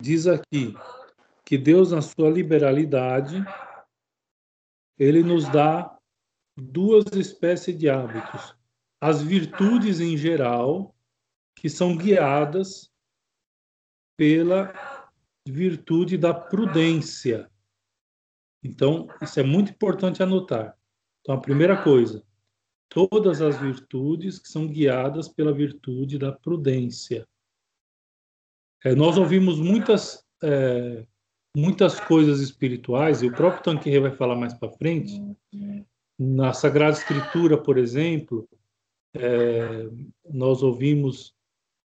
diz aqui que Deus, na sua liberalidade, ele nos dá duas espécies de hábitos. As virtudes em geral, que são guiadas pela virtude da prudência. Então, isso é muito importante anotar. Então, a primeira coisa, todas as virtudes que são guiadas pela virtude da prudência. É, nós ouvimos muitas é, muitas coisas espirituais, e o próprio Tanqueray vai falar mais para frente, na Sagrada Escritura, por exemplo, é, nós ouvimos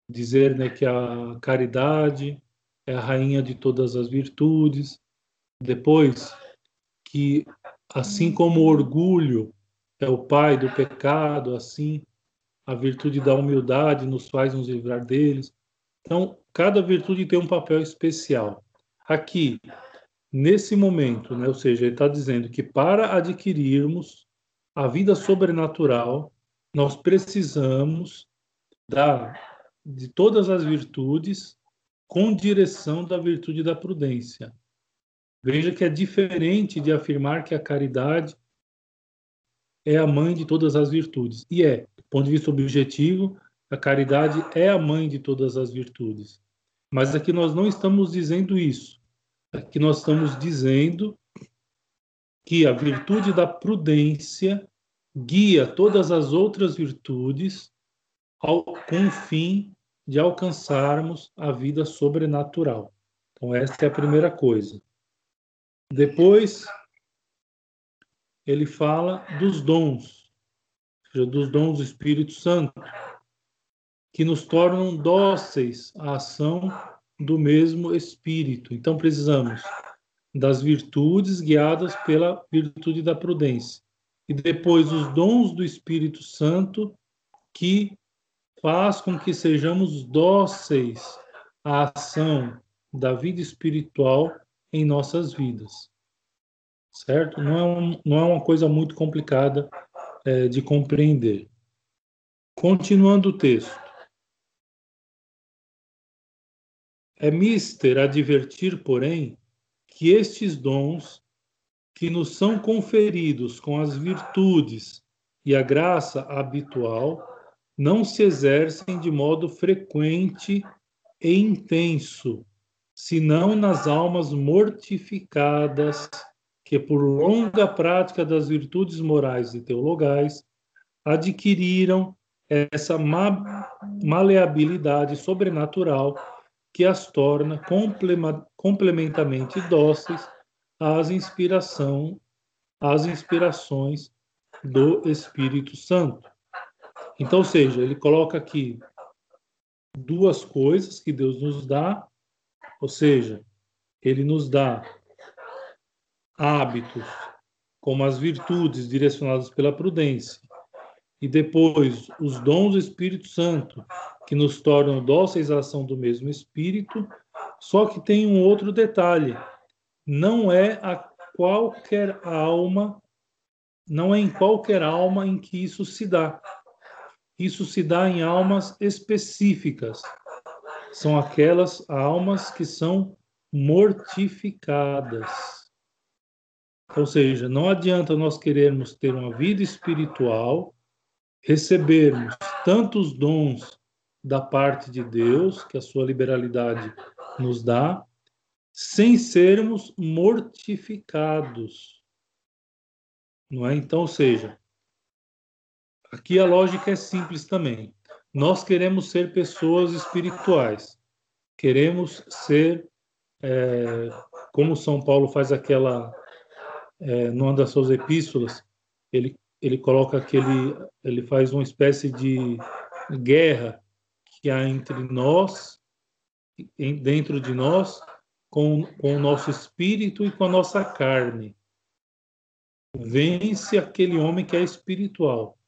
dizer né, que a caridade é a rainha de todas as virtudes, depois que assim como o orgulho é o pai do pecado, assim a virtude da humildade nos faz nos livrar deles. Então, cada virtude tem um papel especial. Aqui, nesse momento, né, ou seja, ele está dizendo que para adquirirmos a vida sobrenatural, nós precisamos da, de todas as virtudes com direção da virtude da prudência. Veja que é diferente de afirmar que a caridade é a mãe de todas as virtudes. E é, do ponto de vista objetivo, a caridade é a mãe de todas as virtudes. Mas aqui nós não estamos dizendo isso. Aqui nós estamos dizendo que a virtude da prudência guia todas as outras virtudes ao, com o fim de alcançarmos a vida sobrenatural. Então, essa é a primeira coisa. Depois, ele fala dos dons, dos dons do Espírito Santo que nos tornam dóceis à ação do mesmo Espírito. Então, precisamos das virtudes guiadas pela virtude da prudência. E depois, os dons do Espírito Santo, que faz com que sejamos dóceis à ação da vida espiritual em nossas vidas. Certo? Não é, um, não é uma coisa muito complicada é, de compreender. Continuando o texto. É mister advertir, porém, que estes dons que nos são conferidos com as virtudes e a graça habitual não se exercem de modo frequente e intenso, senão nas almas mortificadas que, por longa prática das virtudes morais e teologais, adquiriram essa maleabilidade sobrenatural que as torna complementamente dóceis às inspiração, às inspirações do Espírito Santo. Então, ou seja, ele coloca aqui duas coisas que Deus nos dá, ou seja, ele nos dá hábitos como as virtudes direcionadas pela prudência, e depois os dons do Espírito Santo, que nos tornam dóceis à ação do mesmo Espírito, só que tem um outro detalhe: não é a qualquer alma, não é em qualquer alma em que isso se dá. Isso se dá em almas específicas. São aquelas almas que são mortificadas. Ou seja, não adianta nós querermos ter uma vida espiritual, recebermos tantos dons da parte de Deus, que a sua liberalidade nos dá, sem sermos mortificados. Não é? Então, ou seja, aqui a lógica é simples também. Nós queremos ser pessoas espirituais, queremos ser, é, como São Paulo faz aquela, é, numa das suas epístolas, ele, ele coloca aquele, ele faz uma espécie de guerra que há entre nós, dentro de nós, com, com o nosso espírito e com a nossa carne. Vence aquele homem que é espiritual.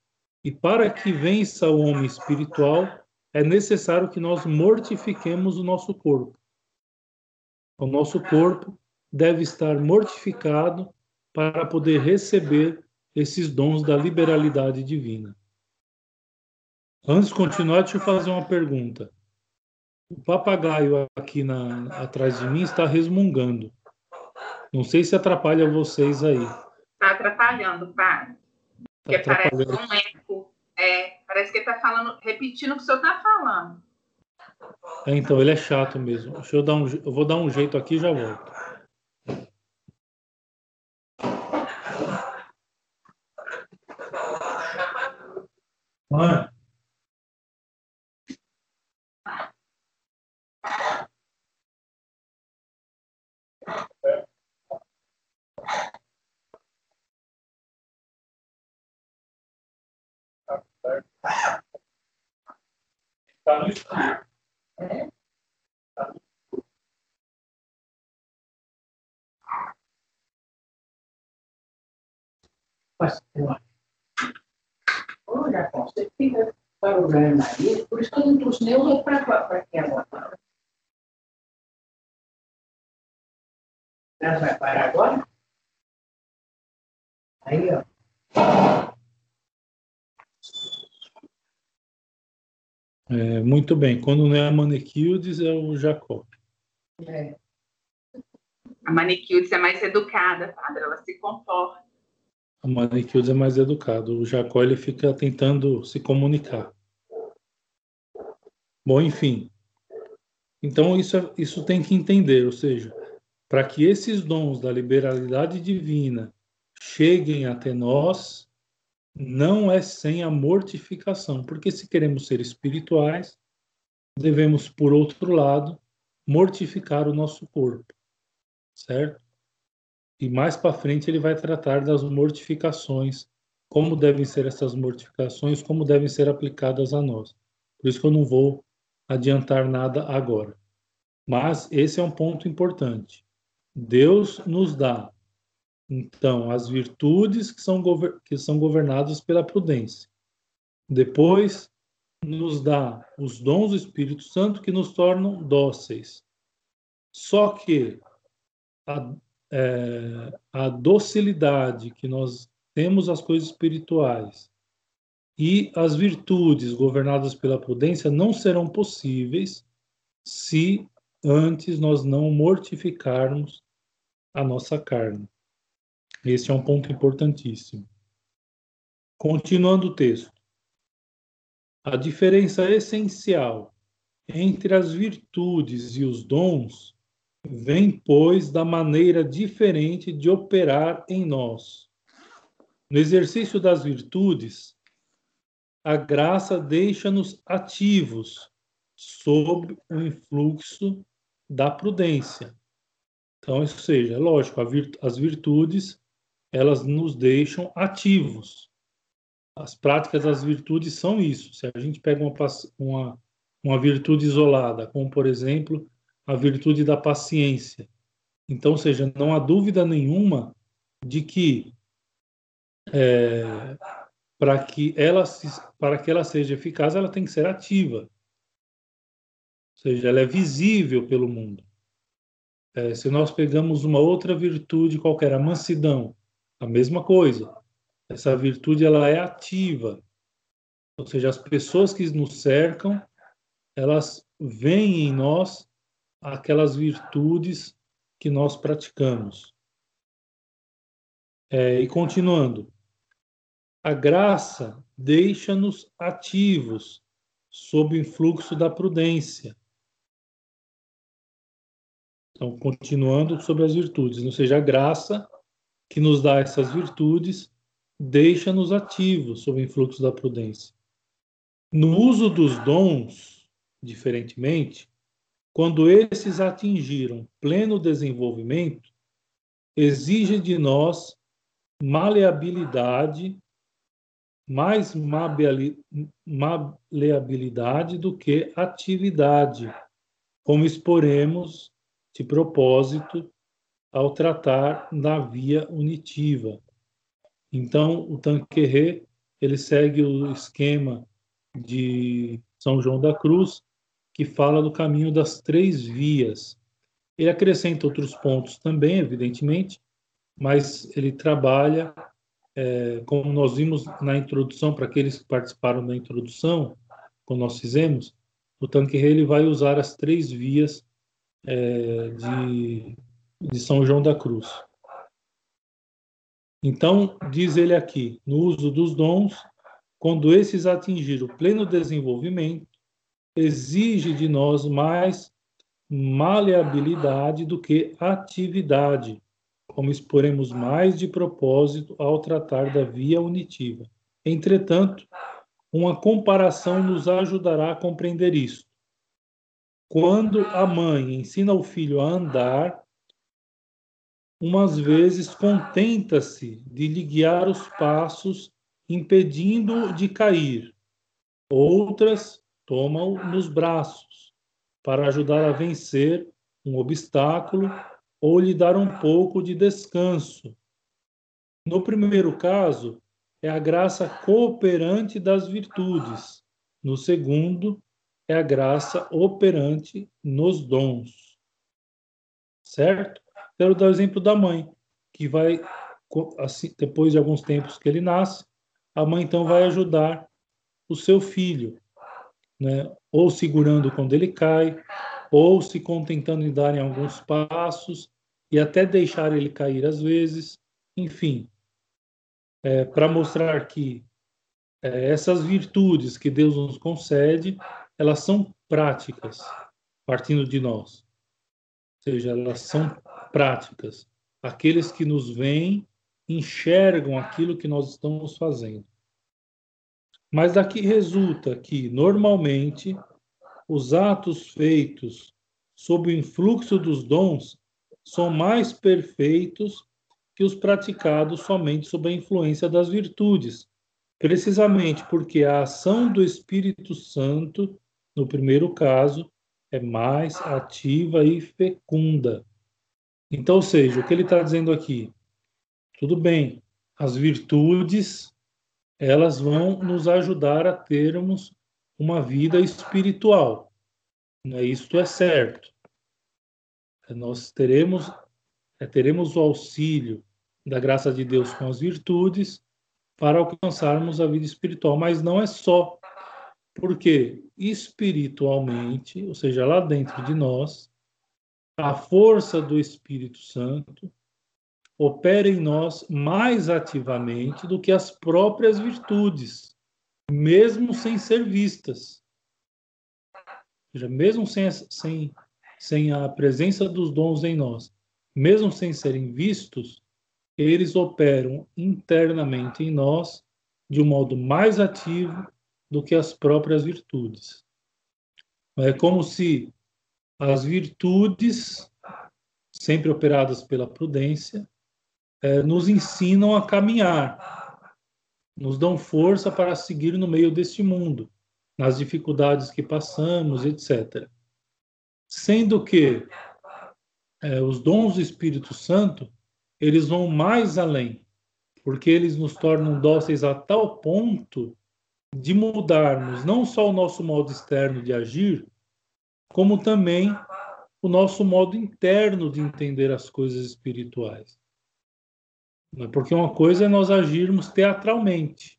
E para que vença o homem espiritual, é necessário que nós mortifiquemos o nosso corpo. O nosso corpo deve estar mortificado para poder receber esses dons da liberalidade divina. Antes de continuar, deixa eu fazer uma pergunta. O papagaio aqui na, atrás de mim está resmungando. Não sei se atrapalha vocês aí. Está atrapalhando, pai. Tá Porque parece um eco. É, parece que ele está falando, repetindo o que o senhor está falando. É, então, ele é chato mesmo. Deixa eu dar um, eu vou dar um jeito aqui e já volto. Mãe. É. Pastor. Olha, você fica para o marido, por isso que eu não trouxe nem o para agora. Ela vai parar agora? Aí, ó. É, muito bem. Quando não é a Maniquildes, é o Jacó. É. A Maniquildes é mais educada, padre. Ela se comporta. A Maniquildes é mais educada. O Jacó ele fica tentando se comunicar. Bom, enfim. Então isso, é, isso tem que entender, ou seja, para que esses dons da liberalidade divina cheguem até nós, não é sem a mortificação, porque se queremos ser espirituais, devemos, por outro lado, mortificar o nosso corpo, certo? E mais para frente ele vai tratar das mortificações, como devem ser essas mortificações, como devem ser aplicadas a nós. Por isso que eu não vou adiantar nada agora. Mas esse é um ponto importante. Deus nos dá então, as virtudes que são, que são governadas pela prudência. Depois, nos dá os dons do Espírito Santo que nos tornam dóceis. Só que a, é, a docilidade que nós temos às coisas espirituais e as virtudes governadas pela prudência não serão possíveis se antes nós não mortificarmos a nossa carne. Esse é um ponto importantíssimo. Continuando o texto. A diferença essencial entre as virtudes e os dons vem, pois, da maneira diferente de operar em nós. No exercício das virtudes, a graça deixa-nos ativos sob o influxo da prudência. Então, ou seja, é lógico, as virtudes elas nos deixam ativos. As práticas das virtudes são isso. Se a gente pega uma, uma, uma virtude isolada, como por exemplo a virtude da paciência, então, ou seja, não há dúvida nenhuma de que é, para que ela para que ela seja eficaz, ela tem que ser ativa. Ou seja, ela é visível pelo mundo. É, se nós pegamos uma outra virtude qualquer, a mansidão, a mesma coisa. Essa virtude ela é ativa. Ou seja, as pessoas que nos cercam, elas veem em nós aquelas virtudes que nós praticamos. É, e continuando, a graça deixa-nos ativos sob o influxo da prudência. Então, continuando sobre as virtudes, ou seja, a graça que nos dá essas virtudes, deixa-nos ativos sob o influxo da prudência. No uso dos dons, diferentemente, quando esses atingiram pleno desenvolvimento, exige de nós maleabilidade, mais maleabilidade do que atividade, como exporemos de propósito ao tratar da via unitiva. Então, o Tanquerê, ele segue o esquema de São João da Cruz, que fala do caminho das três vias. Ele acrescenta outros pontos também, evidentemente, mas ele trabalha, é, como nós vimos na introdução, para aqueles que participaram da introdução, como nós fizemos, o tanque rei ele vai usar as três vias é, de, de São João da Cruz. Então, diz ele aqui, no uso dos dons, quando esses atingir o pleno desenvolvimento, exige de nós mais maleabilidade do que atividade, como exporemos mais de propósito ao tratar da via unitiva. Entretanto, uma comparação nos ajudará a compreender isso. Quando a mãe ensina o filho a andar, umas vezes contenta-se de lhe guiar os passos, impedindo-o de cair. Outras toma-o nos braços para ajudar a vencer um obstáculo ou lhe dar um pouco de descanso. No primeiro caso, é a graça cooperante das virtudes. No segundo, é a graça operante nos dons. Certo? Quero dar o exemplo da mãe, que vai, assim, depois de alguns tempos que ele nasce, a mãe então vai ajudar o seu filho, né? ou segurando quando ele cai, ou se contentando em dar em alguns passos e até deixar ele cair às vezes, enfim, é, para mostrar que é, essas virtudes que Deus nos concede, elas são práticas, partindo de nós. Ou seja, elas são práticas. Aqueles que nos veem enxergam aquilo que nós estamos fazendo. Mas daqui resulta que, normalmente, os atos feitos sob o influxo dos dons são mais perfeitos que os praticados somente sob a influência das virtudes, precisamente porque a ação do Espírito Santo, no primeiro caso, é mais ativa e fecunda. Então, ou seja, o que ele está dizendo aqui? Tudo bem, as virtudes elas vão nos ajudar a termos uma vida espiritual. Né? Isto é certo. Nós teremos, é, teremos o auxílio da graça de Deus com as virtudes para alcançarmos a vida espiritual, mas não é só. Porque espiritualmente, ou seja, lá dentro de nós, a força do Espírito Santo opera em nós mais ativamente do que as próprias virtudes, mesmo sem ser vistas. Ou seja, mesmo sem, sem, sem a presença dos dons em nós, mesmo sem serem vistos, eles operam internamente em nós de um modo mais ativo do que as próprias virtudes. É como se as virtudes, sempre operadas pela prudência, é, nos ensinam a caminhar, nos dão força para seguir no meio deste mundo, nas dificuldades que passamos, etc. Sendo que é, os dons do Espírito Santo eles vão mais além, porque eles nos tornam dóceis a tal ponto de mudarmos não só o nosso modo externo de agir, como também o nosso modo interno de entender as coisas espirituais. Porque uma coisa é nós agirmos teatralmente.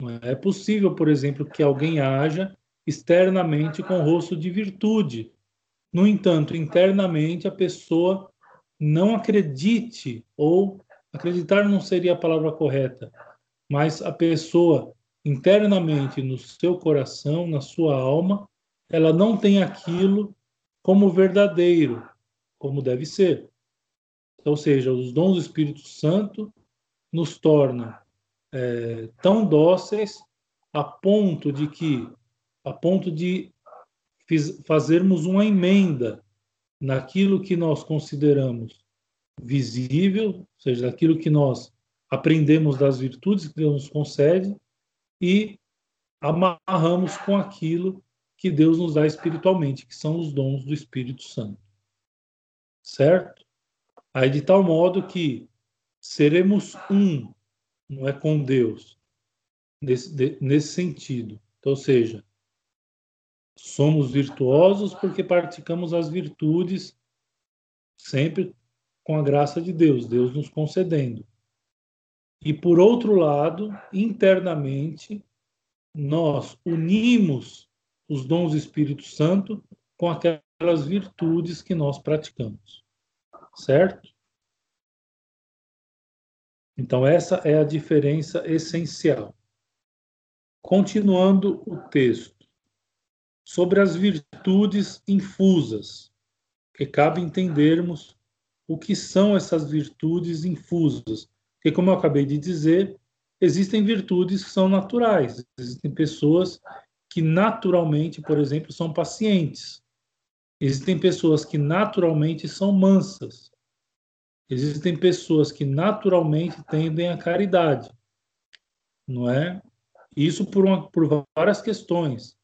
Não é possível, por exemplo, que alguém haja externamente com rosto de virtude. No entanto, internamente a pessoa não acredite, ou acreditar não seria a palavra correta, mas a pessoa internamente no seu coração, na sua alma, ela não tem aquilo como verdadeiro, como deve ser. Ou seja, os dons do Espírito Santo nos tornam é, tão dóceis a ponto de que, a ponto de fiz, fazermos uma emenda naquilo que nós consideramos visível, ou seja, daquilo que nós aprendemos das virtudes que Deus nos concede e amarramos com aquilo que Deus nos dá espiritualmente, que são os dons do Espírito Santo. Certo? Aí de tal modo que seremos um, não é com Deus, nesse, de, nesse sentido. Então, ou seja, Somos virtuosos porque praticamos as virtudes sempre com a graça de Deus, Deus nos concedendo. E por outro lado, internamente, nós unimos os dons do Espírito Santo com aquelas virtudes que nós praticamos. Certo? Então, essa é a diferença essencial. Continuando o texto, sobre as virtudes infusas, que cabe entendermos o que são essas virtudes infusas. Porque, como eu acabei de dizer, existem virtudes que são naturais, existem pessoas que naturalmente, por exemplo, são pacientes. Existem pessoas que naturalmente são mansas. Existem pessoas que naturalmente tendem à caridade. Não é? Isso por, uma, por várias questões.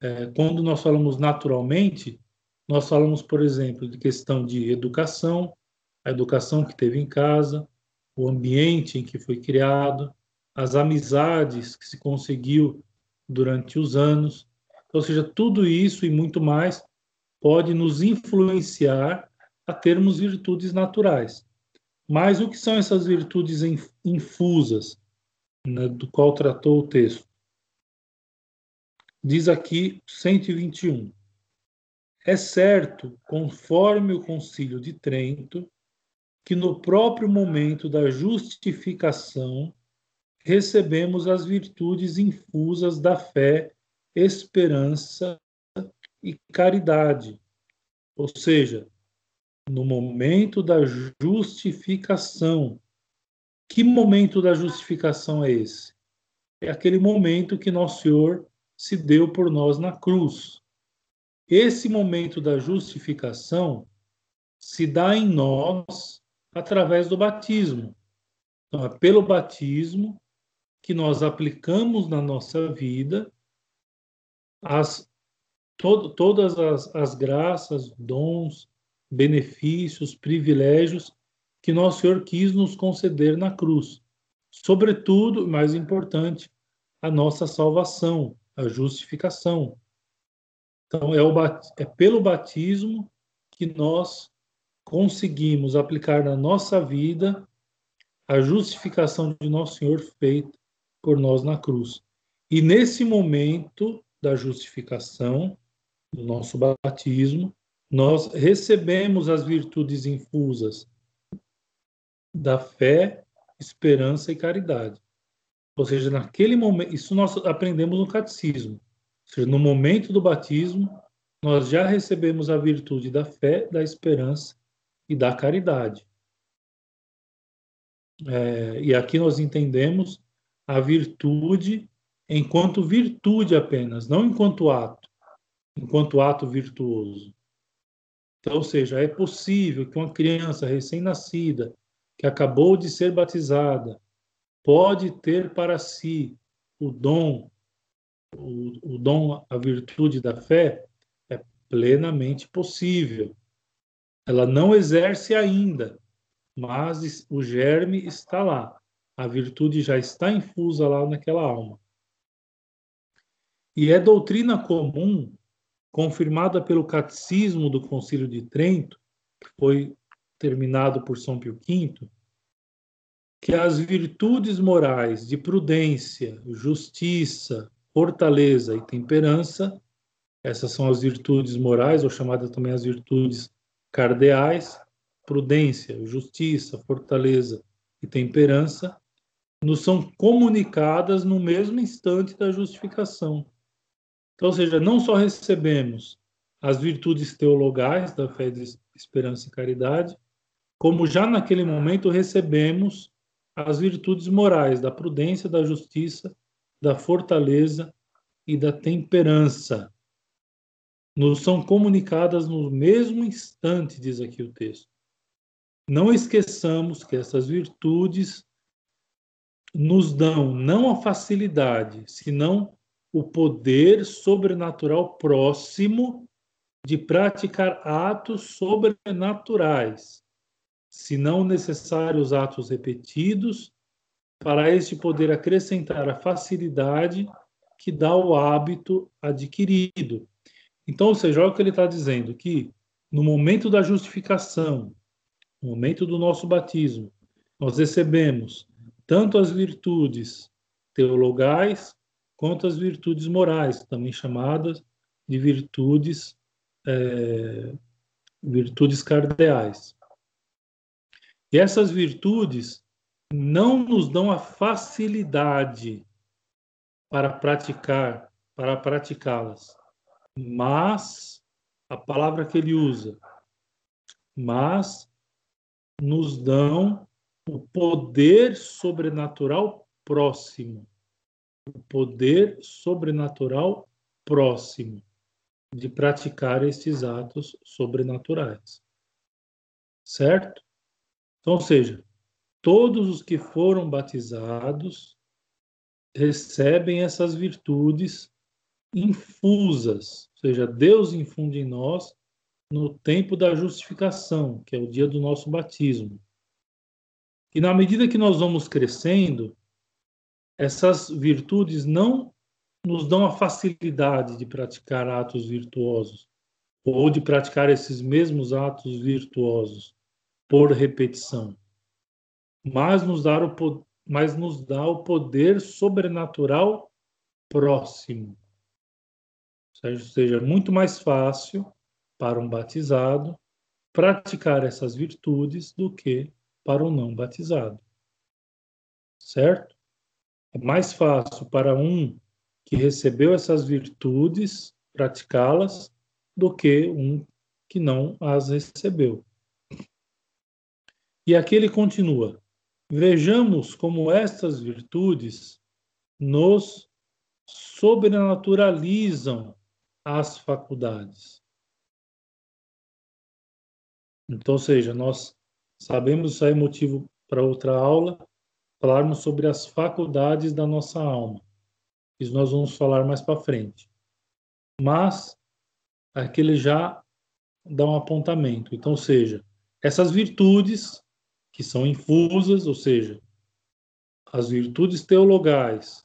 É, quando nós falamos naturalmente, nós falamos, por exemplo, de questão de educação, a educação que teve em casa, o ambiente em que foi criado, as amizades que se conseguiu durante os anos. Ou seja, tudo isso e muito mais pode nos influenciar a termos virtudes naturais. Mas o que são essas virtudes infusas, né, do qual tratou o texto? Diz aqui 121. É certo, conforme o Concílio de Trento, que no próprio momento da justificação recebemos as virtudes infusas da fé, esperança e caridade. Ou seja, no momento da justificação. Que momento da justificação é esse? É aquele momento que nosso Senhor se deu por nós na cruz. Esse momento da justificação se dá em nós através do batismo. Então, é pelo batismo que nós aplicamos na nossa vida as, to, todas as, as graças, dons, benefícios, privilégios que nosso Senhor quis nos conceder na cruz. Sobretudo, mais importante, a nossa salvação, a justificação. Então, é, o, é pelo batismo que nós conseguimos aplicar na nossa vida a justificação de nosso Senhor feita por nós na cruz. E nesse momento da justificação, do nosso batismo, nós recebemos as virtudes infusas da fé, esperança e caridade. Ou seja, naquele momento, isso nós aprendemos no catecismo. Ou seja, no momento do batismo, nós já recebemos a virtude da fé, da esperança e da caridade. É, e aqui nós entendemos a virtude enquanto virtude apenas, não enquanto ato, enquanto ato virtuoso. Então, ou seja, é possível que uma criança recém-nascida, que acabou de ser batizada, pode ter para si o dom, o, o dom, a virtude da fé, é plenamente possível. Ela não exerce ainda, mas o germe está lá a virtude já está infusa lá naquela alma. E é doutrina comum, confirmada pelo Catecismo do Concílio de Trento, que foi terminado por São Pio V, que as virtudes morais de prudência, justiça, fortaleza e temperança, essas são as virtudes morais, ou chamadas também as virtudes cardeais, prudência, justiça, fortaleza e temperança, nos são comunicadas no mesmo instante da justificação. Então, ou seja, não só recebemos as virtudes teologais da fé, de esperança e caridade, como já naquele momento recebemos as virtudes morais da prudência, da justiça, da fortaleza e da temperança. Nos são comunicadas no mesmo instante, diz aqui o texto. Não esqueçamos que essas virtudes nos dão não a facilidade, senão o poder sobrenatural próximo de praticar atos sobrenaturais, se não necessários atos repetidos, para este poder acrescentar a facilidade que dá o hábito adquirido. Então, ou seja, olha o que ele está dizendo, que no momento da justificação, no momento do nosso batismo, nós recebemos tanto as virtudes teologais quanto as virtudes morais, também chamadas de virtudes, é, virtudes cardeais. E essas virtudes não nos dão a facilidade para praticar, para praticá-las. Mas a palavra que ele usa, mas nos dão o poder sobrenatural próximo. O poder sobrenatural próximo de praticar estes atos sobrenaturais. Certo? Então, ou seja, todos os que foram batizados recebem essas virtudes infusas, ou seja, Deus infunde em nós no tempo da justificação, que é o dia do nosso batismo. E na medida que nós vamos crescendo, essas virtudes não nos dão a facilidade de praticar atos virtuosos ou de praticar esses mesmos atos virtuosos por repetição, mas nos dá o, mas nos dá o poder sobrenatural próximo. Ou seja, muito mais fácil para um batizado praticar essas virtudes do que para um não batizado. Certo? É mais fácil para um que recebeu essas virtudes praticá-las do que um que não as recebeu. E aqui ele continua: Vejamos como estas virtudes nos sobrenaturalizam as faculdades. Então, ou seja, nós sabemos, isso é motivo para outra aula, falarmos sobre as faculdades da nossa alma. Isso nós vamos falar mais para frente. Mas aqui ele já dá um apontamento. Então, seja, essas virtudes que são infusas, ou seja, as virtudes teologais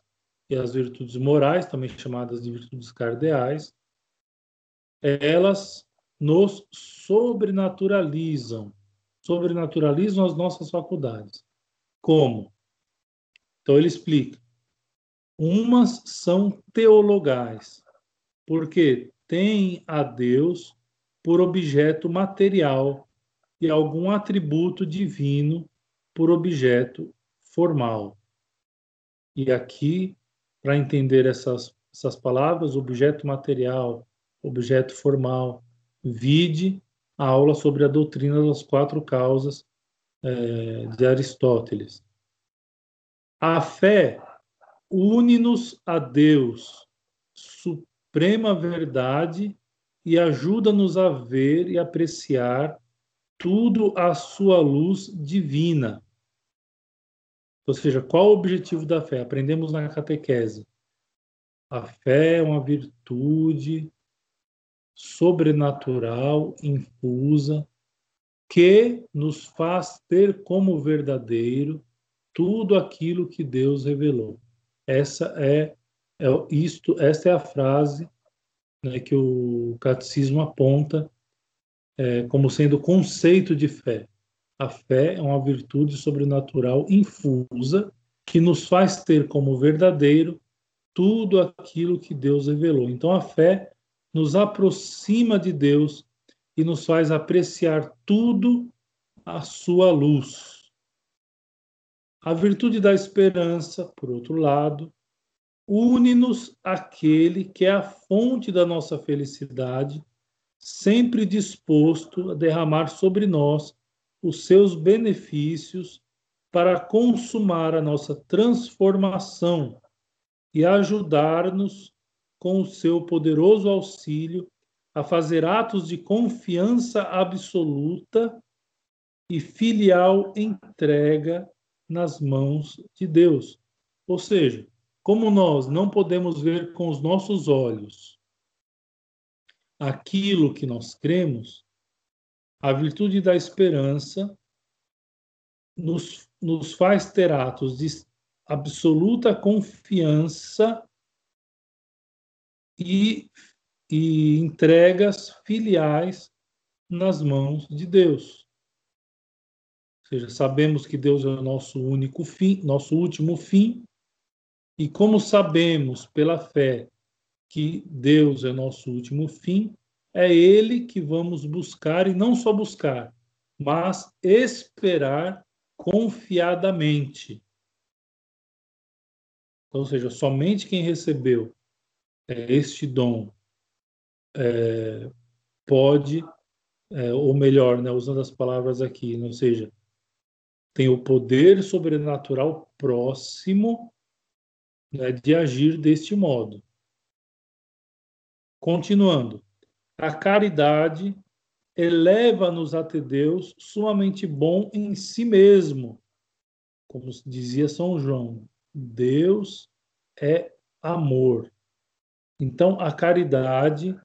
e as virtudes morais, também chamadas de virtudes cardeais, elas nos sobrenaturalizam, sobrenaturalizam as nossas faculdades. Como? Então ele explica. Umas são teologais, porque têm a Deus por objeto material e algum atributo divino por objeto formal. E aqui, para entender essas, essas palavras, objeto material, objeto formal, vide a aula sobre a doutrina das quatro causas é, de Aristóteles. A fé une-nos a Deus, suprema verdade, e ajuda-nos a ver e apreciar tudo à sua luz divina. Ou seja, qual o objetivo da fé? Aprendemos na catequese. A fé é uma virtude sobrenatural, infusa, que nos faz ter como verdadeiro tudo aquilo que Deus revelou. Essa é, é isto, esta é a frase né, que o catecismo aponta é, como sendo conceito de fé. A fé é uma virtude sobrenatural infusa que nos faz ter como verdadeiro tudo aquilo que Deus revelou. Então a fé nos aproxima de Deus e nos faz apreciar tudo à sua luz. A virtude da esperança, por outro lado, une-nos àquele que é a fonte da nossa felicidade sempre disposto a derramar sobre nós os seus benefícios para consumar a nossa transformação e ajudar-nos com o seu poderoso auxílio a fazer atos de confiança absoluta e filial entrega nas mãos de Deus. Ou seja, como nós não podemos ver com os nossos olhos aquilo que nós cremos, a virtude da esperança nos, nos faz ter atos de absoluta confiança e, e entregas filiais nas mãos de Deus. Ou seja, sabemos que Deus é o nosso único fim, nosso último fim, e como sabemos pela fé que Deus é nosso último fim, é Ele que vamos buscar e não só buscar, mas esperar confiadamente. Ou seja, somente quem recebeu este dom é, pode, é, ou melhor, né, usando as palavras aqui, né, ou seja, tem o poder sobrenatural próximo né, de agir deste modo. Continuando, a caridade eleva-nos até Deus, sumamente bom em si mesmo. Como dizia São João, Deus é amor. Então, a caridade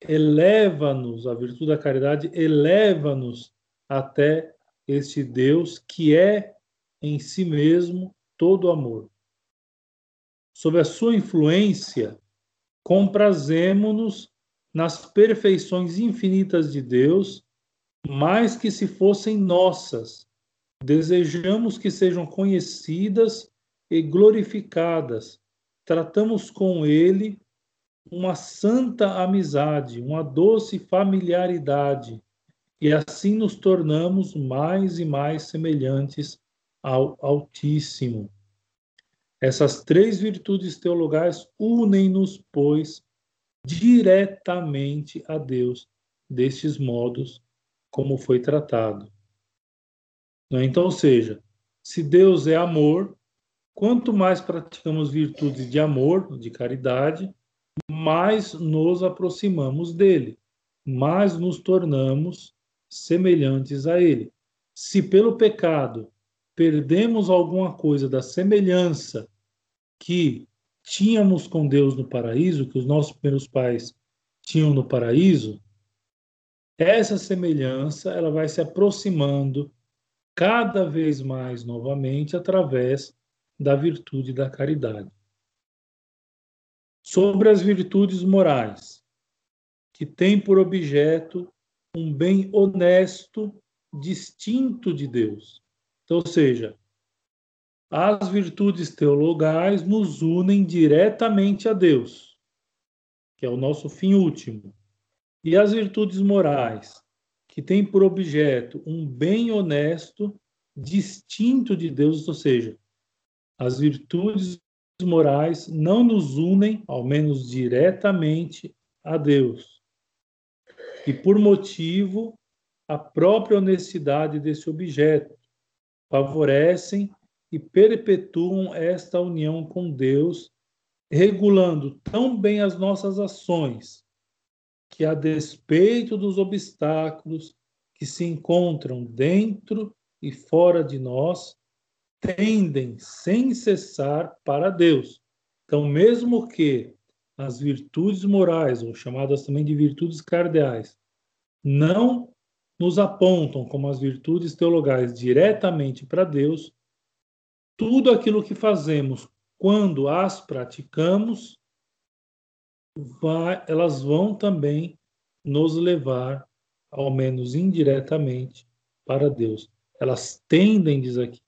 eleva-nos, a virtude da caridade eleva-nos até este Deus que é em si mesmo todo amor. Sob a sua influência, comprazemo-nos nas perfeições infinitas de Deus, mais que se fossem nossas. Desejamos que sejam conhecidas e glorificadas. Tratamos com Ele uma santa amizade, uma doce familiaridade, e assim nos tornamos mais e mais semelhantes ao Altíssimo. Essas três virtudes teologais unem-nos, pois, diretamente a Deus destes modos como foi tratado. Né? Então, ou seja, se Deus é amor, quanto mais praticamos virtudes de amor, de caridade, mais nos aproximamos dele, mais nos tornamos semelhantes a ele. Se pelo pecado perdemos alguma coisa da semelhança que tínhamos com Deus no paraíso, que os nossos primeiros pais tinham no paraíso, essa semelhança ela vai se aproximando cada vez mais novamente através da virtude da caridade. Sobre as virtudes morais, que têm por objeto um bem honesto, distinto de Deus. Então, ou seja, as virtudes teologais nos unem diretamente a Deus, que é o nosso fim último. E as virtudes morais, que têm por objeto um bem honesto, distinto de Deus, ou seja, as virtudes morais não nos unem, ao menos diretamente, a Deus. E por motivo, a própria honestidade desse objeto favorecem e perpetuam esta união com Deus, regulando tão bem as nossas ações, que a despeito dos obstáculos que se encontram dentro e fora de nós, tendem sem cessar para Deus. Então, mesmo que as virtudes morais, ou chamadas também de virtudes cardeais, não nos apontam como as virtudes teologais diretamente para Deus, tudo aquilo que fazemos quando as praticamos, vai, elas vão também nos levar, ao menos indiretamente, para Deus. Elas tendem, diz aqui,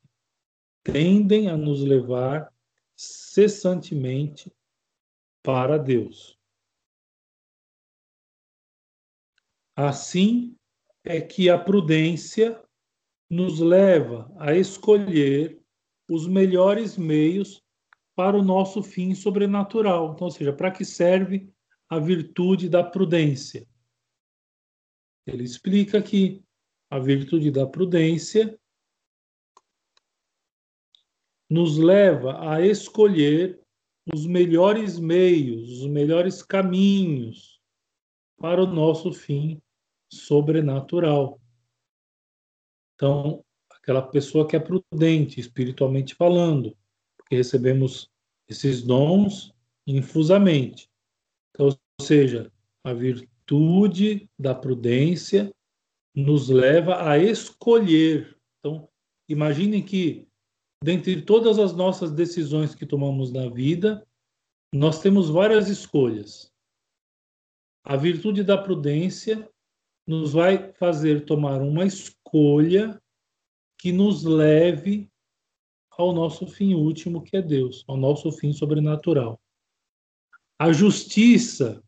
tendem a nos levar cessantemente para Deus. Assim é que a prudência nos leva a escolher os melhores meios para o nosso fim sobrenatural. Então, ou seja, para que serve a virtude da prudência? Ele explica que a virtude da prudência nos leva a escolher os melhores meios, os melhores caminhos para o nosso fim sobrenatural. Então, aquela pessoa que é prudente, espiritualmente falando, porque recebemos esses dons infusamente. Então, ou seja, a virtude da prudência nos leva a escolher. Então, imaginem que, dentre todas as nossas decisões que tomamos na vida, nós temos várias escolhas. A virtude da prudência nos vai fazer tomar uma escolha que nos leve ao nosso fim último, que é Deus, ao nosso fim sobrenatural. A justiça,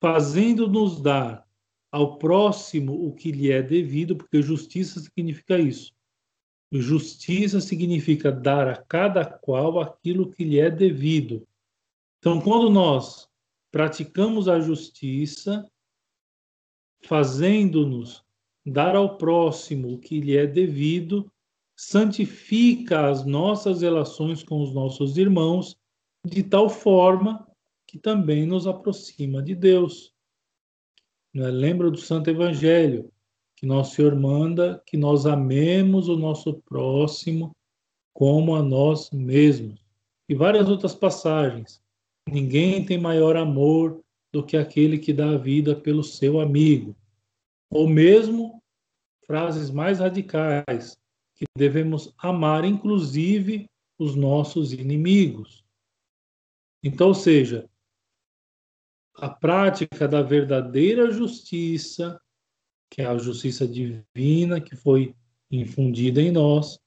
fazendo-nos dar ao próximo o que lhe é devido, porque justiça significa isso. Justiça significa dar a cada qual aquilo que lhe é devido. Então, quando nós praticamos a justiça, fazendo-nos dar ao próximo o que lhe é devido, santifica as nossas relações com os nossos irmãos de tal forma que também nos aproxima de Deus. Né? Lembra do Santo Evangelho, que Nosso Senhor manda que nós amemos o nosso próximo como a nós mesmos. E várias outras passagens. Ninguém tem maior amor do que aquele que dá a vida pelo seu amigo. Ou mesmo frases mais radicais, que devemos amar inclusive os nossos inimigos. Então, ou seja, a prática da verdadeira justiça, que é a justiça divina que foi infundida em nós,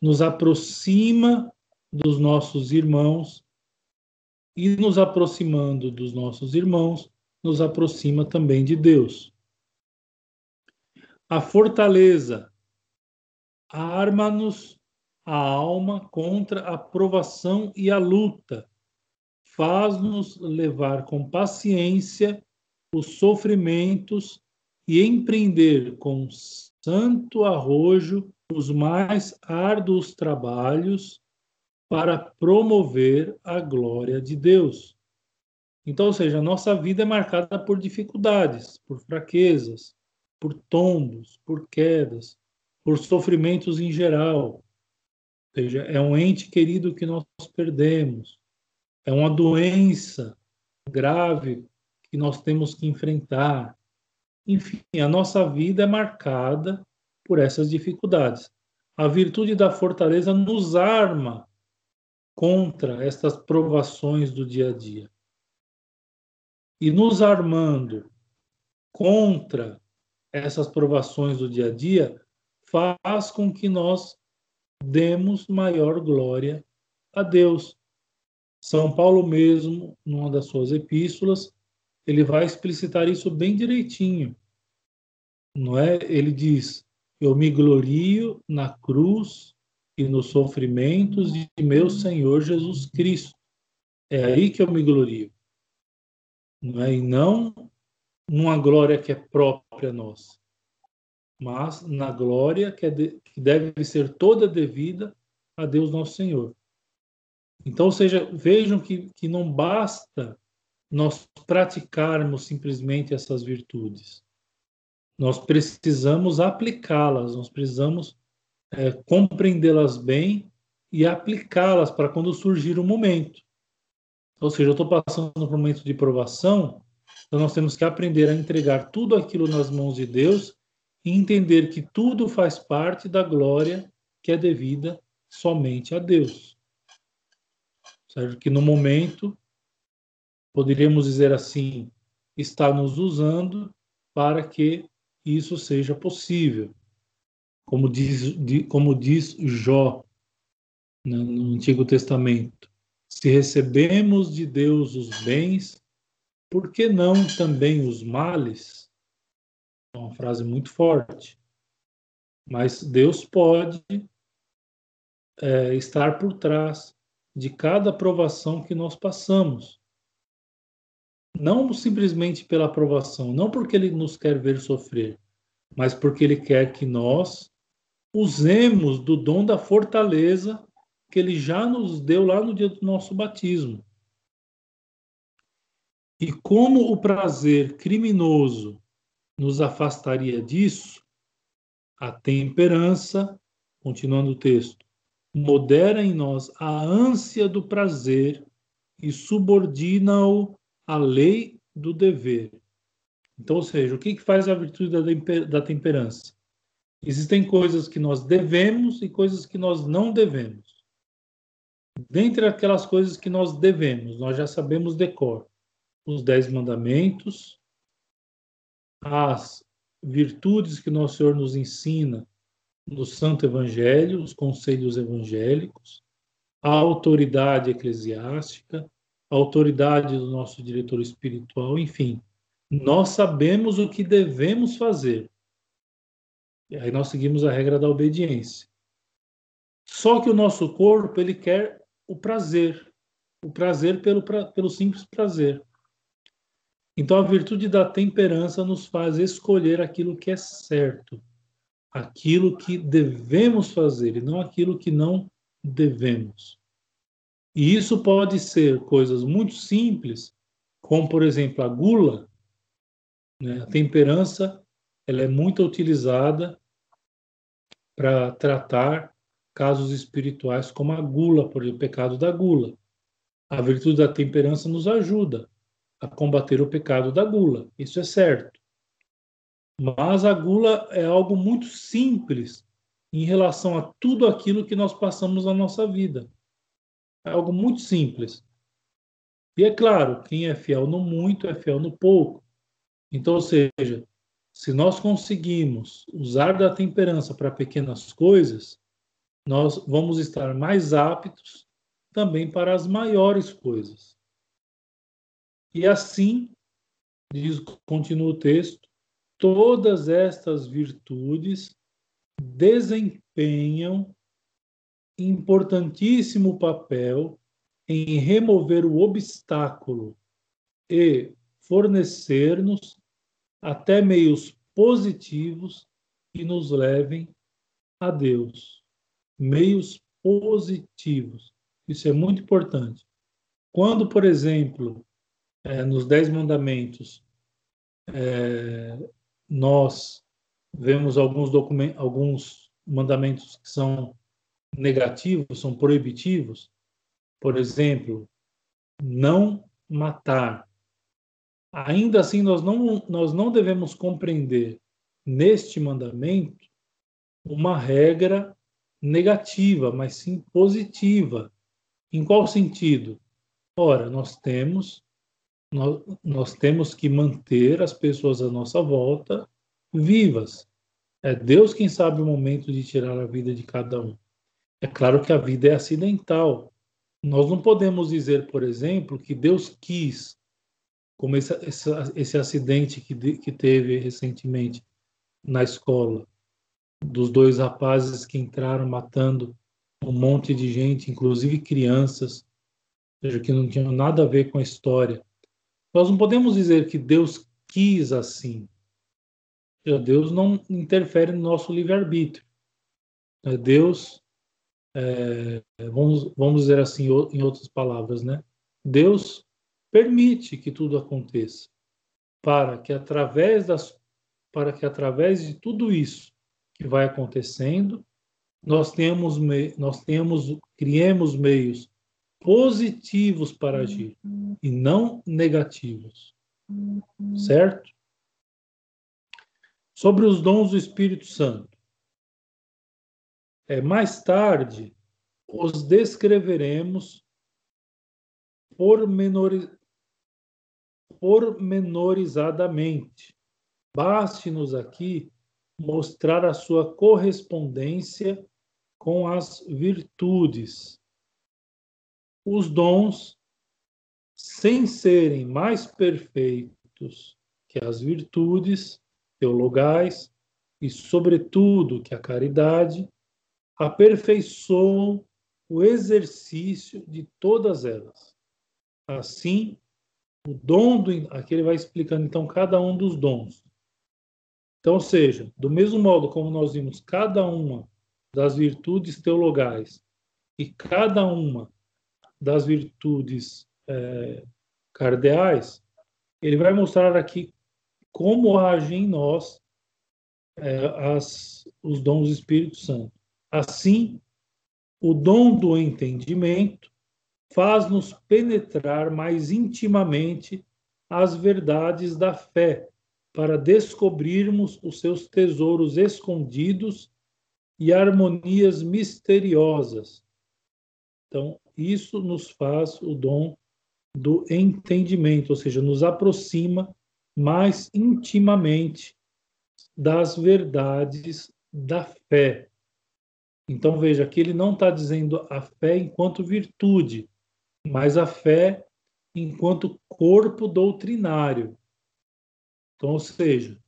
nos aproxima dos nossos irmãos e nos aproximando dos nossos irmãos, nos aproxima também de Deus. A fortaleza arma-nos a alma contra a provação e a luta, faz-nos levar com paciência os sofrimentos e empreender com santo arrojo os mais árduos trabalhos para promover a glória de Deus. Então, ou seja, a nossa vida é marcada por dificuldades, por fraquezas, por tombos, por quedas, por sofrimentos em geral. Ou seja, é um ente querido que nós perdemos, é uma doença grave que nós temos que enfrentar. Enfim, a nossa vida é marcada por essas dificuldades. A virtude da fortaleza nos arma contra estas provações do dia a dia. E nos armando contra essas provações do dia a dia, faz com que nós demos maior glória a Deus. São Paulo mesmo, numa das suas epístolas, ele vai explicitar isso bem direitinho. Não é? Ele diz: "Eu me glorio na cruz e nos sofrimentos de meu Senhor Jesus Cristo". É aí que eu me glorio. Não é? E não numa glória que é própria nossa, mas na glória que, é de, que deve ser toda devida a Deus nosso Senhor. Então, ou seja, vejam que, que não basta nós praticarmos simplesmente essas virtudes. Nós precisamos aplicá-las, nós precisamos é, compreendê-las bem e aplicá-las para quando surgir o momento. Ou seja, eu estou passando por um momento de provação, então nós temos que aprender a entregar tudo aquilo nas mãos de Deus e entender que tudo faz parte da glória que é devida somente a Deus certo? que no momento, poderíamos dizer assim, está nos usando para que isso seja possível. Como diz, como diz Jó né, no Antigo Testamento. Se recebemos de Deus os bens, por que não também os males? É uma frase muito forte. Mas Deus pode é, estar por trás de cada aprovação que nós passamos. Não simplesmente pela aprovação, não porque ele nos quer ver sofrer, mas porque ele quer que nós usemos do dom da fortaleza que ele já nos deu lá no dia do nosso batismo. E como o prazer criminoso nos afastaria disso, a temperança, continuando o texto, modera em nós a ânsia do prazer e subordina-o à lei do dever. Então, ou seja, o que faz a virtude da temperança? Existem coisas que nós devemos e coisas que nós não devemos. Dentre aquelas coisas que nós devemos, nós já sabemos decor os dez mandamentos, as virtudes que nosso Senhor nos ensina no Santo Evangelho, os conselhos evangélicos, a autoridade eclesiástica, a autoridade do nosso diretor espiritual, enfim. Nós sabemos o que devemos fazer. E aí nós seguimos a regra da obediência. Só que o nosso corpo, ele quer o prazer. O prazer pelo, pelo simples prazer. Então a virtude da temperança nos faz escolher aquilo que é certo, aquilo que devemos fazer e não aquilo que não devemos. E isso pode ser coisas muito simples, como por exemplo a gula. Né? A temperança ela é muito utilizada para tratar casos espirituais como a gula, por exemplo, o pecado da gula. A virtude da temperança nos ajuda a combater o pecado da gula. Isso é certo. Mas a gula é algo muito simples em relação a tudo aquilo que nós passamos na nossa vida. É algo muito simples. E é claro, quem é fiel no muito é fiel no pouco. Então, ou seja, se nós conseguimos usar da temperança para pequenas coisas, nós vamos estar mais aptos também para as maiores coisas. E assim, diz, continua o texto, todas estas virtudes desempenham importantíssimo papel em remover o obstáculo e fornecer-nos até meios positivos que nos levem a Deus. Meios positivos. Isso é muito importante. Quando, por exemplo, é, nos Dez Mandamentos, é, nós vemos alguns, alguns mandamentos que são negativos, são proibitivos. Por exemplo, não matar. Ainda assim, nós não, nós não devemos compreender neste mandamento uma regra negativa, mas sim positiva. Em qual sentido? Ora, nós temos nós, nós temos que manter as pessoas à nossa volta vivas. É Deus quem sabe o momento de tirar a vida de cada um. É claro que a vida é acidental. Nós não podemos dizer, por exemplo, que Deus quis, como esse, esse, acidente que, que teve recentemente na escola, dos dois rapazes que entraram matando um monte de gente, inclusive crianças, seja, que não tinham nada a ver com a história. Nós não podemos dizer que Deus quis assim. Deus não interfere no nosso livre-arbítrio. Deus, é, vamos, vamos dizer assim, em outras palavras, né? Deus permite que tudo aconteça para que através das para que através de tudo isso que vai acontecendo nós tenhamos nós tenhamos criemos meios positivos para agir e não negativos. Certo? Sobre os dons do Espírito Santo. É, mais tarde, os descreveremos pormenori, pormenorizadamente. Baste-nos aqui mostrar a sua correspondência com as virtudes os dons, sem serem mais perfeitos que as virtudes teologais e, sobretudo, que a caridade, aperfeiçoam o exercício de todas elas. Assim, o dom do. Aqui ele vai explicando então cada um dos dons. Então, ou seja, do mesmo modo como nós vimos cada uma das virtudes teologais e cada uma das virtudes é, cardeais, ele vai mostrar aqui como agem em nós é, as, os dons do Espírito Santo. Assim, o dom do entendimento faz-nos penetrar mais intimamente as verdades da fé, para descobrirmos os seus tesouros escondidos e harmonias misteriosas. Então, isso nos faz o dom do entendimento, ou seja, nos aproxima mais intimamente das verdades da fé. Então veja que ele não está dizendo a fé enquanto virtude, mas a fé enquanto corpo doutrinário. Então, ou seja,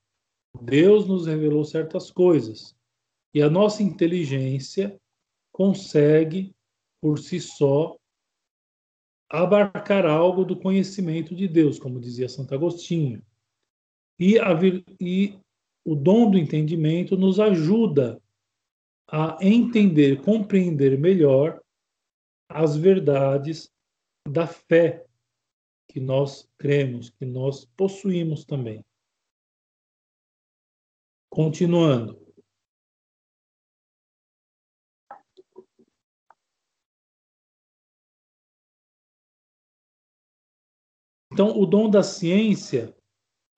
Deus nos revelou certas coisas e a nossa inteligência consegue, por si só, abarcar algo do conhecimento de Deus, como dizia Santo Agostinho. E, a, e o dom do entendimento nos ajuda a entender, compreender melhor as verdades da fé que nós cremos, que nós possuímos também. Continuando. Então, o dom da ciência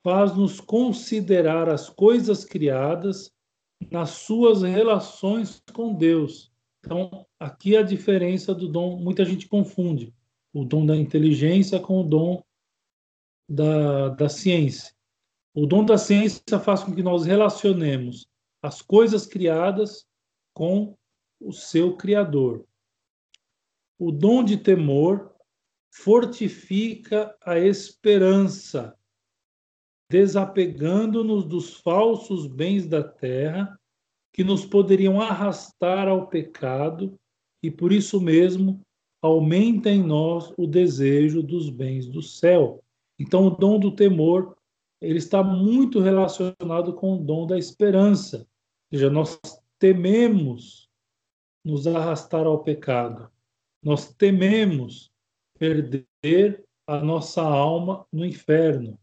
faz-nos considerar as coisas criadas nas suas relações com Deus. Então, aqui a diferença do dom, muita gente confunde o dom da inteligência com o dom da, da ciência. O dom da ciência faz com que nós relacionemos as coisas criadas com o seu Criador. O dom de temor fortifica a esperança, desapegando-nos dos falsos bens da terra que nos poderiam arrastar ao pecado e por isso mesmo aumenta em nós o desejo dos bens do céu. Então o dom do temor ele está muito relacionado com o dom da esperança. Ou seja, nós tememos nos arrastar ao pecado. Nós tememos perder a nossa alma no inferno.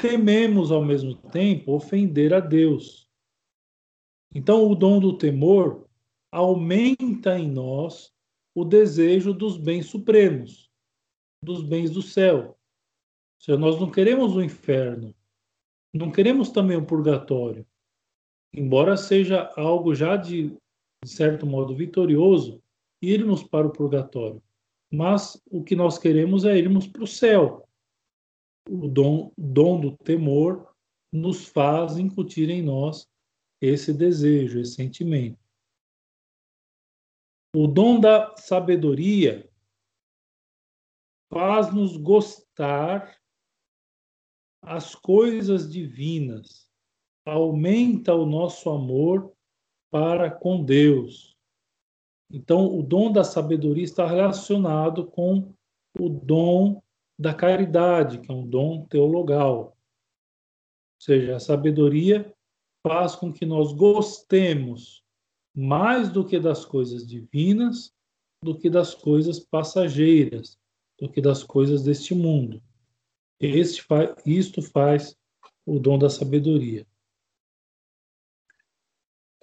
Tememos ao mesmo tempo ofender a Deus. Então, o dom do temor aumenta em nós o desejo dos bens supremos, dos bens do céu. Seja, nós não queremos o inferno, não queremos também o purgatório. Embora seja algo já de, de certo modo vitorioso, irmos para o purgatório. Mas o que nós queremos é irmos para o céu. O dom, dom do temor nos faz incutir em nós esse desejo, esse sentimento. O dom da sabedoria faz-nos gostar as coisas divinas, aumenta o nosso amor para com Deus. Então, o dom da sabedoria está relacionado com o dom da caridade, que é um dom teologal. Ou seja, a sabedoria faz com que nós gostemos mais do que das coisas divinas, do que das coisas passageiras, do que das coisas deste mundo. Este isto faz o dom da sabedoria.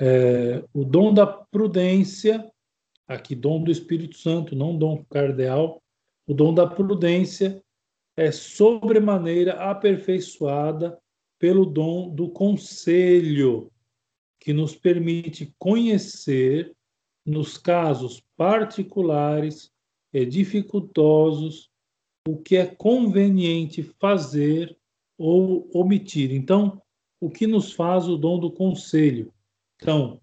É, o dom da prudência, aqui dom do Espírito Santo, não dom cardeal, o dom da prudência é sobremaneira aperfeiçoada pelo dom do conselho, que nos permite conhecer, nos casos particulares e dificultosos, o que é conveniente fazer ou omitir. Então, o que nos faz o dom do conselho? Então,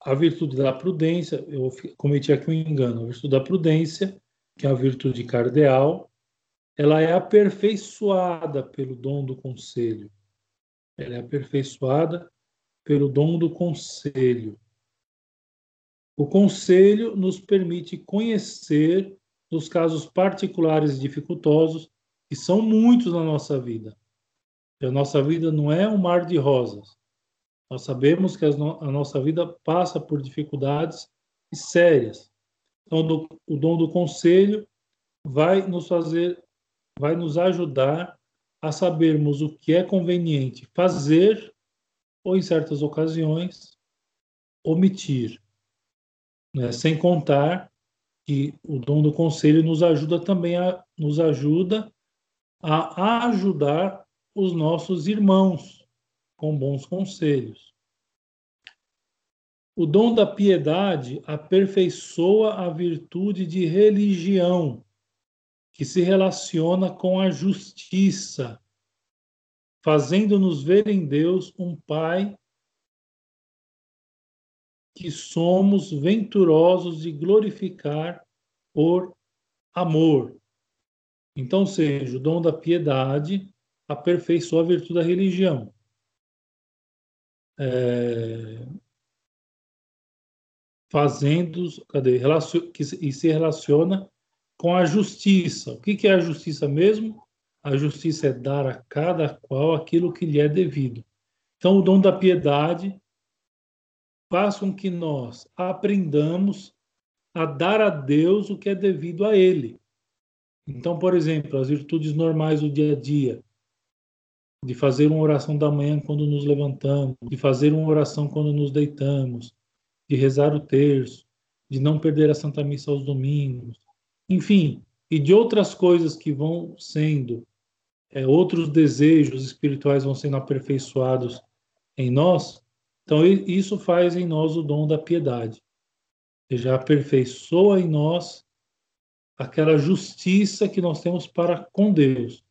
a virtude da prudência, eu cometi aqui um engano, a virtude da prudência, que é a virtude cardeal, ela é aperfeiçoada pelo dom do conselho. Ela é aperfeiçoada pelo dom do conselho. O conselho nos permite conhecer dos casos particulares e dificultosos, que são muitos na nossa vida. E a nossa vida não é um mar de rosas. Nós sabemos que a nossa vida passa por dificuldades sérias. Então, o dom do conselho vai nos fazer, vai nos ajudar a sabermos o que é conveniente fazer ou, em certas ocasiões, omitir. Né? Sem contar que o dom do conselho nos ajuda também a nos ajuda a ajudar os nossos irmãos com bons conselhos. O dom da piedade aperfeiçoa a virtude de religião, que se relaciona com a justiça, fazendo-nos ver em Deus um Pai que somos venturosos de glorificar por amor. Então, seja, o dom da piedade aperfeiçoa a virtude da religião. É, fazendo, cadê, que, e se relaciona com a justiça. O que, é a justiça mesmo? A justiça é dar a cada qual aquilo que lhe é devido. Então, o dom da piedade faz com que nós aprendamos a dar a Deus o que é devido a Ele. Então, por exemplo, as virtudes normais do dia a dia, de fazer uma oração da manhã quando nos levantamos, de fazer uma oração quando nos deitamos, de rezar o terço, de não perder a Santa Missa aos domingos, enfim, e de outras coisas que vão sendo, é, outros desejos espirituais vão sendo aperfeiçoados em nós, então isso faz em nós o dom da piedade. Já aperfeiçoa em nós aquela justiça que nós temos para com Deus,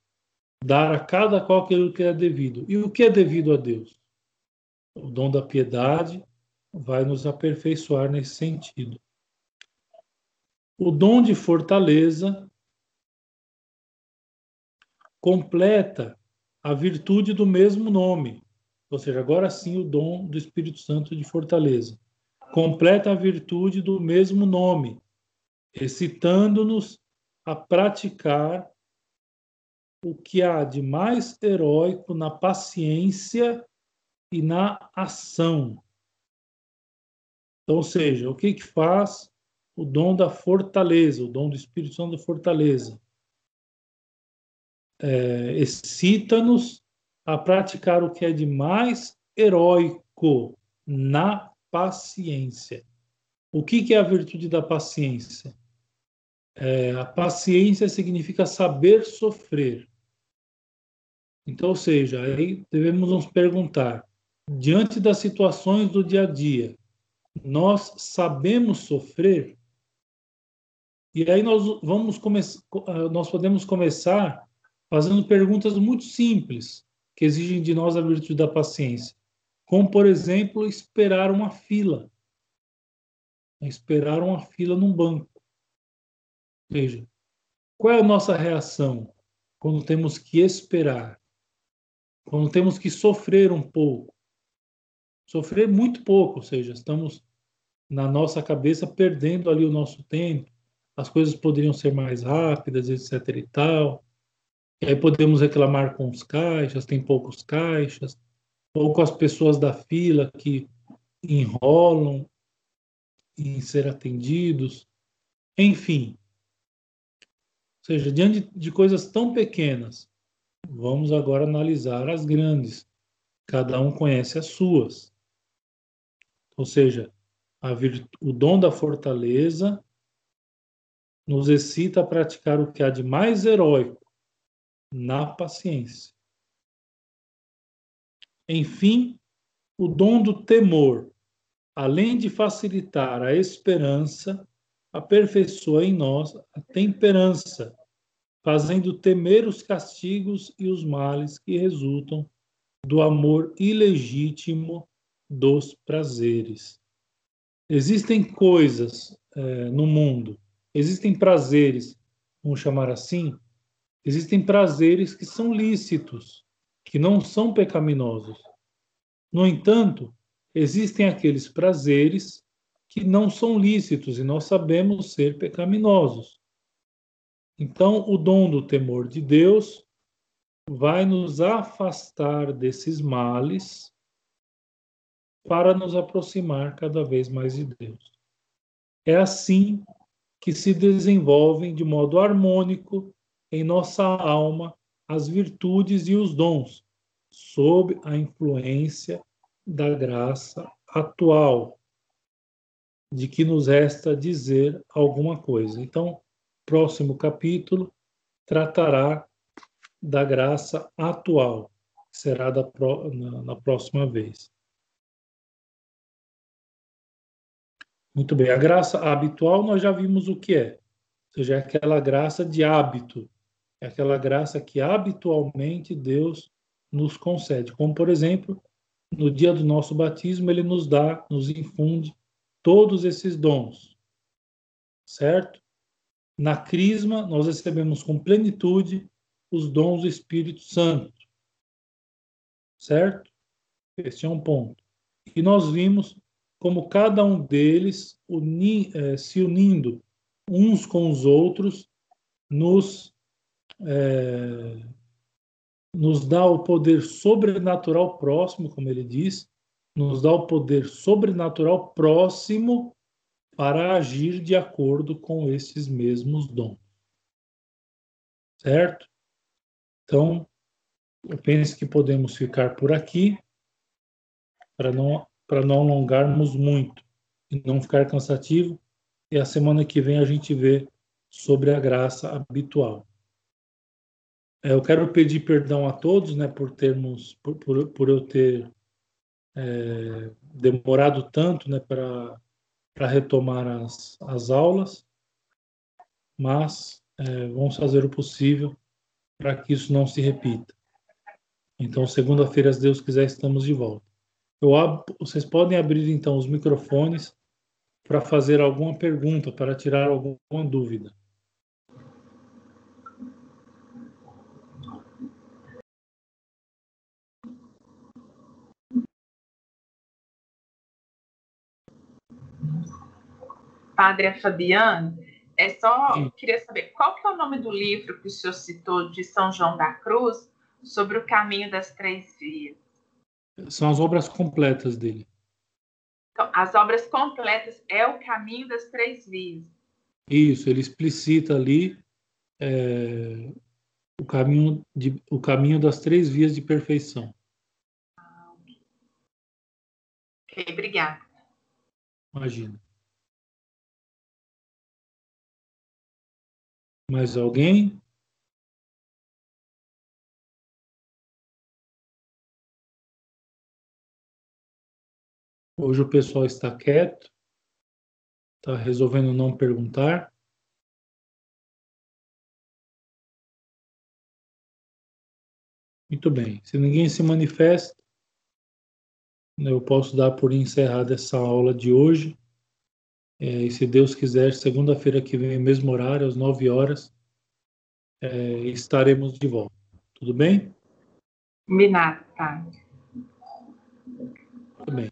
dar a cada qual aquilo que é devido. E o que é devido a Deus? O dom da piedade vai nos aperfeiçoar nesse sentido. O dom de fortaleza completa a virtude do mesmo nome, ou seja, agora sim o dom do Espírito Santo de fortaleza. Completa a virtude do mesmo nome, excitando-nos a praticar o que há de mais heróico na paciência e na ação. Então, ou seja, o que, que faz o dom da fortaleza, o dom do Espírito Santo da fortaleza? É, excita-nos a praticar o que é de mais heróico na paciência. O que, que é a virtude da paciência? É, a paciência significa saber sofrer. Então, ou seja, aí devemos nos perguntar, diante das situações do dia a dia, nós sabemos sofrer? E aí nós vamos começar, nós podemos começar fazendo perguntas muito simples que exigem de nós a virtude da paciência, como por exemplo esperar uma fila, esperar uma fila num banco. Veja, qual é a nossa reação quando temos que esperar? Quando temos que sofrer um pouco? Sofrer muito pouco, ou seja, estamos na nossa cabeça perdendo ali o nosso tempo, as coisas poderiam ser mais rápidas, etc e tal. E aí podemos reclamar com os caixas, tem poucos caixas, ou com as pessoas da fila que enrolam em ser atendidos. Enfim, ou seja, diante de coisas tão pequenas, vamos agora analisar as grandes. Cada um conhece as suas. Ou seja, o dom da fortaleza nos excita a praticar o que há de mais heróico na paciência. Enfim, o dom do temor, além de facilitar a esperança, aperfeiçoa em nós a temperança, fazendo temer os castigos e os males que resultam do amor ilegítimo dos prazeres. Existem coisas é, no mundo, existem prazeres, vamos chamar assim, existem prazeres que são lícitos, que não são pecaminosos. No entanto, existem aqueles prazeres que não são lícitos e nós sabemos ser pecaminosos. Então, o dom do temor de Deus vai nos afastar desses males para nos aproximar cada vez mais de Deus. É assim que se desenvolvem de modo harmônico em nossa alma as virtudes e os dons, sob a influência da graça atual, de que nos resta dizer alguma coisa. Então, próximo capítulo tratará da graça atual, que será da, na, na próxima vez. Muito bem, a graça habitual nós já vimos o que é, ou seja, é aquela graça de hábito, é aquela graça que habitualmente Deus nos concede, como por exemplo, no dia do nosso batismo, ele nos dá, nos infunde todos esses dons, certo? na crisma nós recebemos com plenitude os dons do Espírito Santo. Certo? Este é um ponto. E nós vimos como cada um deles uni, eh, se unindo uns com os outros nos eh, nos dá o poder sobrenatural próximo, como ele diz, nos dá o poder sobrenatural próximo para agir de acordo com esses mesmos dons. Certo? Então, eu penso que podemos ficar por aqui para não para não alongarmos muito e não ficar cansativo. E a semana que vem a gente vê sobre a graça habitual. É, eu quero pedir perdão a todos, né, por termos, por, por, por eu ter é, demorado tanto, né, para para retomar as, as aulas, mas é, vamos fazer o possível para que isso não se repita. Então, segunda-feira, se Deus quiser, estamos de volta. Eu ab... Vocês podem abrir então os microfones para fazer alguma pergunta, para tirar alguma dúvida. Padre Fabiano, é só Sim. queria saber qual que é o nome do livro que o senhor citou de São João da Cruz sobre o caminho das três vias. São as obras completas dele. Então, as obras completas é o caminho das três vias. Isso, ele explicita ali é, o, caminho de, o caminho das três vias de perfeição. Ah, ok, obrigada. Imagina. Mais alguém? Hoje o pessoal está quieto, está resolvendo não perguntar. Muito bem. Se ninguém se manifesta, eu posso dar por encerrada essa aula de hoje. É, e se Deus quiser, segunda-feira que vem, mesmo horário, às 9 horas, é, estaremos de volta. Tudo bem? Combinado, tá. Tudo bem.